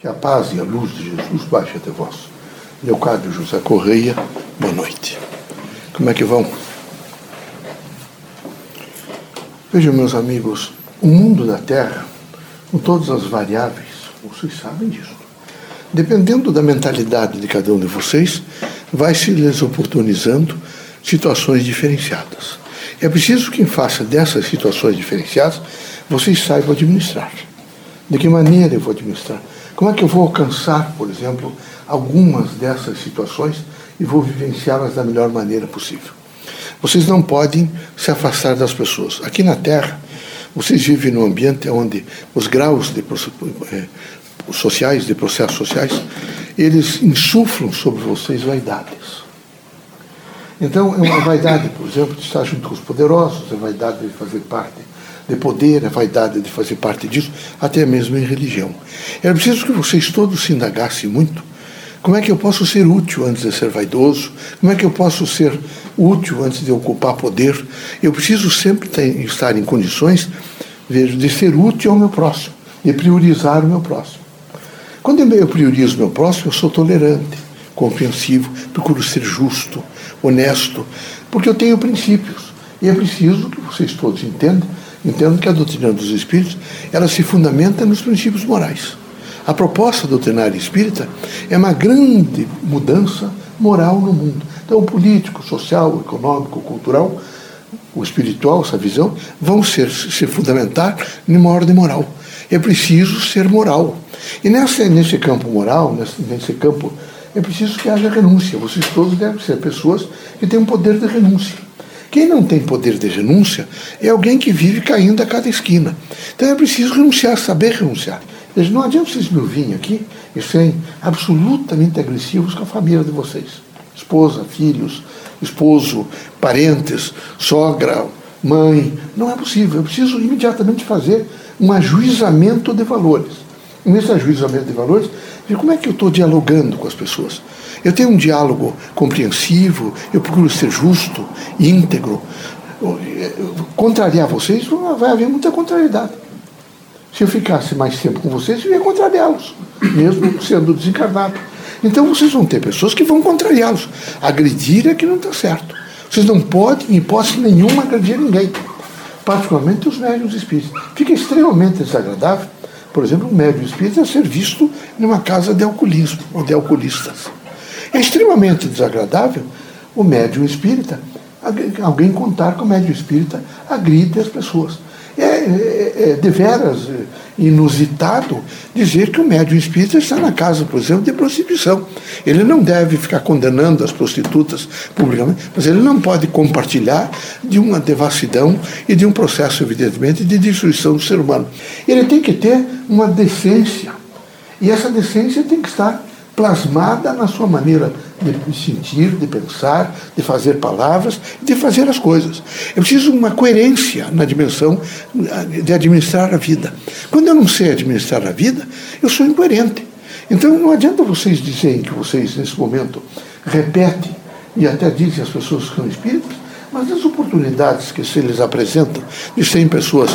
Que a paz e a luz de Jesus baixe até vós. Leocádio José Correia, boa noite. Como é que vão? Vejam, meus amigos, o mundo da Terra, com todas as variáveis, vocês sabem disso. Dependendo da mentalidade de cada um de vocês, vai se lhes oportunizando situações diferenciadas. É preciso que, em face dessas situações diferenciadas, vocês saibam administrar. De que maneira eu vou administrar? Como é que eu vou alcançar, por exemplo, algumas dessas situações e vou vivenciá-las da melhor maneira possível? Vocês não podem se afastar das pessoas. Aqui na Terra, vocês vivem num ambiente onde os graus de, eh, sociais, de processos sociais, eles insuflam sobre vocês vaidades. Então, é uma vaidade, por exemplo, de estar junto com os poderosos, é vaidade de fazer parte de poder, a vaidade de fazer parte disso, até mesmo em religião. Era preciso que vocês todos se indagassem muito. Como é que eu posso ser útil antes de ser vaidoso? Como é que eu posso ser útil antes de ocupar poder? Eu preciso sempre ter, estar em condições vejo, de ser útil ao meu próximo, de priorizar o meu próximo. Quando eu priorizo o meu próximo, eu sou tolerante, compreensivo, procuro ser justo, honesto, porque eu tenho princípios. E é preciso que vocês todos entendam Entendo que a doutrina dos espíritos ela se fundamenta nos princípios morais. A proposta doutrinária espírita é uma grande mudança moral no mundo. Então, político, social, econômico, cultural, o espiritual, essa visão, vão ser, se fundamentar numa ordem moral. É preciso ser moral. E nessa, nesse campo moral, nesse, nesse campo, é preciso que haja renúncia. Vocês todos devem ser pessoas que têm um poder de renúncia. Quem não tem poder de renúncia é alguém que vive caindo a cada esquina. Então é preciso renunciar, saber renunciar. Não adianta vocês me ouvirem aqui e serem absolutamente agressivos com a família de vocês. Esposa, filhos, esposo, parentes, sogra, mãe. Não é possível. Eu preciso imediatamente fazer um ajuizamento de valores. E nesse ajuizamento de valores, ver como é que eu estou dialogando com as pessoas. Eu tenho um diálogo compreensivo, eu procuro ser justo, íntegro. Contrariar vocês, vai haver muita contrariedade. Se eu ficasse mais tempo com vocês, eu ia contrariá-los, mesmo sendo desencarnado. Então vocês vão ter pessoas que vão contrariá-los. Agredir é que não está certo. Vocês não podem, em hipótese nenhuma, agredir ninguém. Particularmente os médios espíritas. Fica extremamente desagradável, por exemplo, um médium espírita ser visto numa casa de alcoolismo ou de alcoolistas. É extremamente desagradável o médium espírita, alguém contar que o médium espírita agride as pessoas. É, é, é deveras inusitado dizer que o médium espírita está na casa, por exemplo, de prostituição. Ele não deve ficar condenando as prostitutas publicamente, mas ele não pode compartilhar de uma devassidão e de um processo, evidentemente, de destruição do ser humano. Ele tem que ter uma decência. E essa decência tem que estar plasmada na sua maneira de sentir, de pensar, de fazer palavras, de fazer as coisas. É preciso uma coerência na dimensão de administrar a vida. Quando eu não sei administrar a vida, eu sou incoerente. Então não adianta vocês dizerem que vocês, nesse momento, repetem e até dizem às pessoas que são espíritas, mas as oportunidades que se lhes apresentam de serem pessoas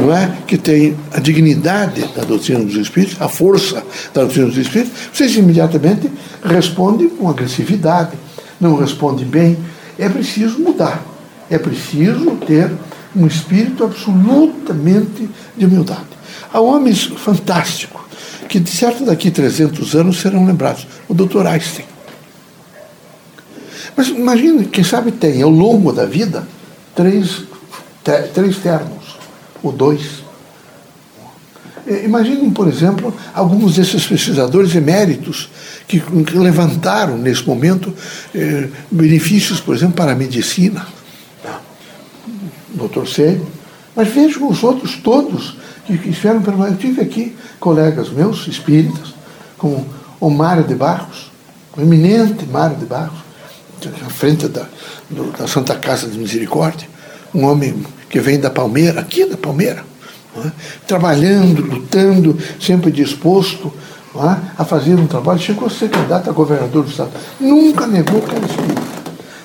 não é, que têm a dignidade da doutrina dos espíritos, a força da doutrina dos espíritos, vocês imediatamente respondem com agressividade, não respondem bem. É preciso mudar. É preciso ter um espírito absolutamente de humildade. Há homens fantásticos que, de certo, daqui a 300 anos serão lembrados. O Dr. Einstein mas imagine, quem sabe tem ao longo da vida três, três termos, ou dois. Imaginem, por exemplo, alguns desses pesquisadores eméritos que, levantaram nesse momento eh, benefícios, por exemplo, para a medicina. Doutor Sérgio. Mas vejam os outros todos que, que estiveram Eu tive aqui colegas meus, espíritas, como o Mário de Barros, o eminente Mário de Barros, à frente da, do, da Santa Casa de Misericórdia, um homem que vem da Palmeira, aqui da Palmeira, é? trabalhando, lutando, sempre disposto é? a fazer um trabalho. Chegou a ser candidato a governador do Estado. Nunca negou que era espírita.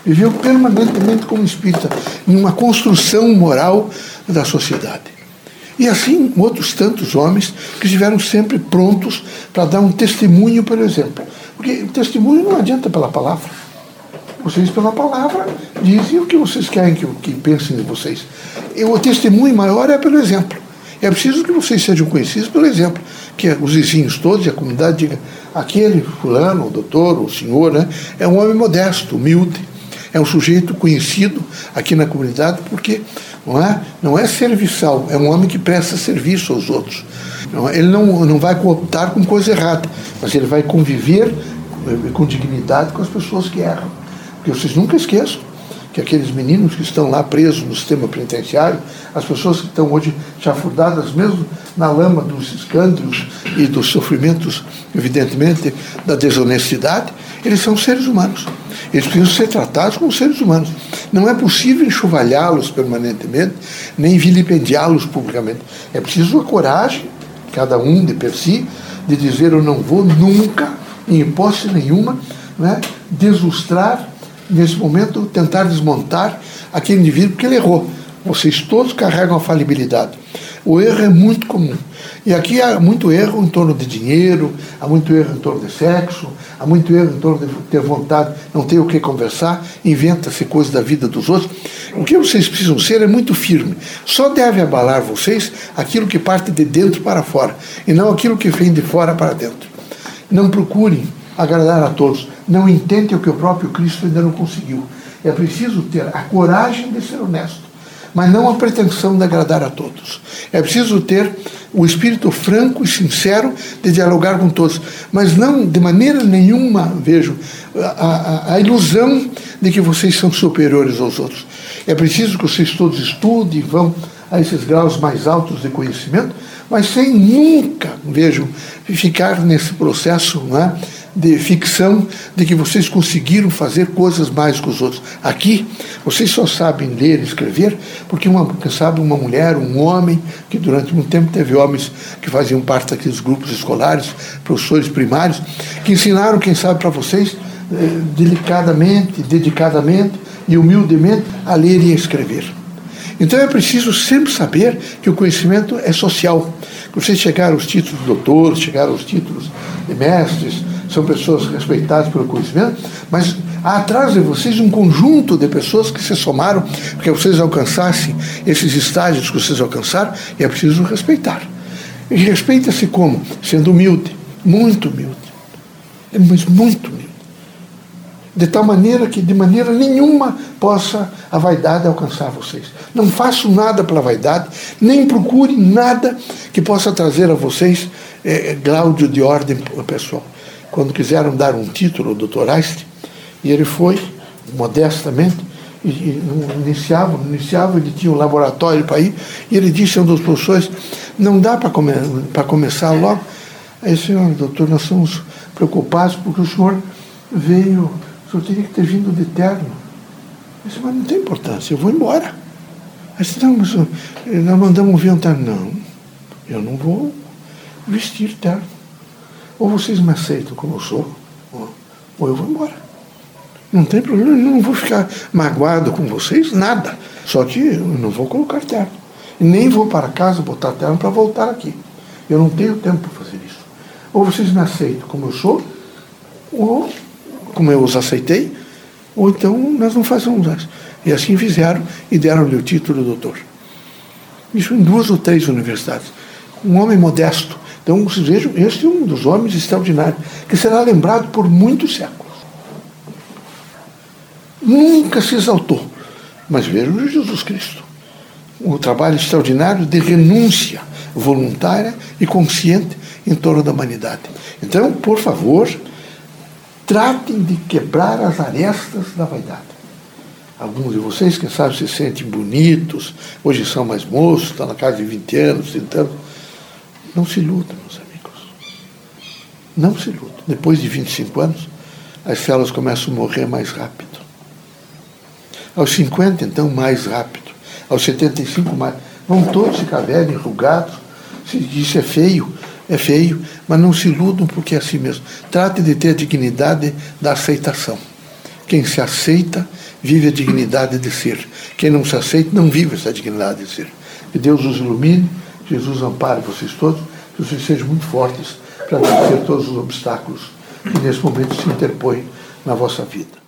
Viveu permanentemente como espírita, em uma construção moral da sociedade. E assim, outros tantos homens que estiveram sempre prontos para dar um testemunho pelo exemplo. Porque testemunho não adianta pela palavra. Vocês, pela palavra, dizem o que vocês querem que, que pensem de vocês. E o testemunho maior é pelo exemplo. É preciso que vocês sejam conhecidos pelo exemplo. Que os vizinhos todos e a comunidade digam: aquele fulano, o doutor, o senhor, né, é um homem modesto, humilde. É um sujeito conhecido aqui na comunidade porque não é, não é serviçal, é um homem que presta serviço aos outros. É? Ele não, não vai cooptar com coisa errada, mas ele vai conviver eh, com dignidade com as pessoas que erram. Porque vocês nunca esqueçam que aqueles meninos que estão lá presos no sistema penitenciário, as pessoas que estão hoje chafurdadas mesmo na lama dos escândalos e dos sofrimentos, evidentemente, da desonestidade, eles são seres humanos. Eles precisam ser tratados como seres humanos. Não é possível enxovalhá-los permanentemente, nem vilipendiá-los publicamente. É preciso a coragem, cada um de per si, de dizer eu não vou nunca, em hipótese nenhuma, né, deslustrar nesse momento, tentar desmontar aquele indivíduo, porque ele errou. Vocês todos carregam a falibilidade. O erro é muito comum. E aqui há muito erro em torno de dinheiro, há muito erro em torno de sexo, há muito erro em torno de ter vontade, não ter o que conversar, inventa-se coisas da vida dos outros. O que vocês precisam ser é muito firme. Só deve abalar vocês aquilo que parte de dentro para fora, e não aquilo que vem de fora para dentro. Não procurem agradar a todos. Não intentem o que o próprio Cristo ainda não conseguiu. É preciso ter a coragem de ser honesto, mas não a pretensão de agradar a todos. É preciso ter o espírito franco e sincero de dialogar com todos, mas não de maneira nenhuma, vejo, a, a, a ilusão de que vocês são superiores aos outros. É preciso que vocês todos estudem, vão a esses graus mais altos de conhecimento, mas sem nunca, vejo, ficar nesse processo não é, de ficção de que vocês conseguiram fazer coisas mais que os outros. Aqui, vocês só sabem ler e escrever porque, uma, quem sabe, uma mulher, um homem, que durante muito tempo teve homens que faziam parte daqueles grupos escolares, professores primários, que ensinaram, quem sabe, para vocês, eh, delicadamente, dedicadamente e humildemente, a ler e a escrever. Então é preciso sempre saber que o conhecimento é social. Vocês chegaram aos títulos de doutor, chegaram aos títulos de mestres, são pessoas respeitadas pelo conhecimento, mas há atrás de vocês um conjunto de pessoas que se somaram para que vocês alcançassem esses estágios que vocês alcançaram e é preciso respeitar. E respeita-se como? Sendo humilde, muito humilde, mas muito humilde. De tal maneira que de maneira nenhuma possa a vaidade alcançar vocês. Não façam nada pela vaidade, nem procurem nada que possa trazer a vocês é, de ordem pessoal quando quiseram dar um título ao Dr. Einstein, e ele foi, modestamente, e, e iniciava, iniciava, ele tinha um laboratório para ir, e ele disse a um dos professores, não dá para come, começar logo. Aí, senhor, doutor, nós estamos preocupados porque o senhor veio, o senhor teria que ter vindo de terno. Eu disse, mas não tem importância, eu vou embora. Aí disse, não, mas nós mandamos vir um terno. Não, eu não vou vestir terno. Ou vocês me aceitam como eu sou, ou eu vou embora. Não tem problema, eu não vou ficar magoado com vocês, nada. Só que eu não vou colocar terno. Nem vou para casa botar terno para voltar aqui. Eu não tenho tempo para fazer isso. Ou vocês me aceitam como eu sou, ou como eu os aceitei, ou então nós não fazemos isso. E assim fizeram e deram-lhe o título de doutor. Isso em duas ou três universidades. Um homem modesto, então, vocês vejam, este é um dos homens extraordinários, que será lembrado por muitos séculos. Nunca se exaltou. Mas vejam Jesus Cristo. O trabalho extraordinário de renúncia voluntária e consciente em torno da humanidade. Então, por favor, tratem de quebrar as arestas da vaidade. Alguns de vocês, quem sabe, se sentem bonitos, hoje são mais moços, estão na casa de 20 anos, 30 anos não se luta, meus amigos. Não se luta. Depois de 25 anos, as células começam a morrer mais rápido. Aos 50, então, mais rápido. Aos 75, mais. Vão todos ficar velhos, enrugados. Isso é feio, é feio, mas não se iludam porque é assim mesmo. Trate de ter a dignidade da aceitação. Quem se aceita vive a dignidade de ser. Quem não se aceita não vive essa dignidade de ser. Que Deus os ilumine Jesus ampare vocês todos, que vocês sejam muito fortes para vencer todos os obstáculos que nesse momento se interpõem na vossa vida.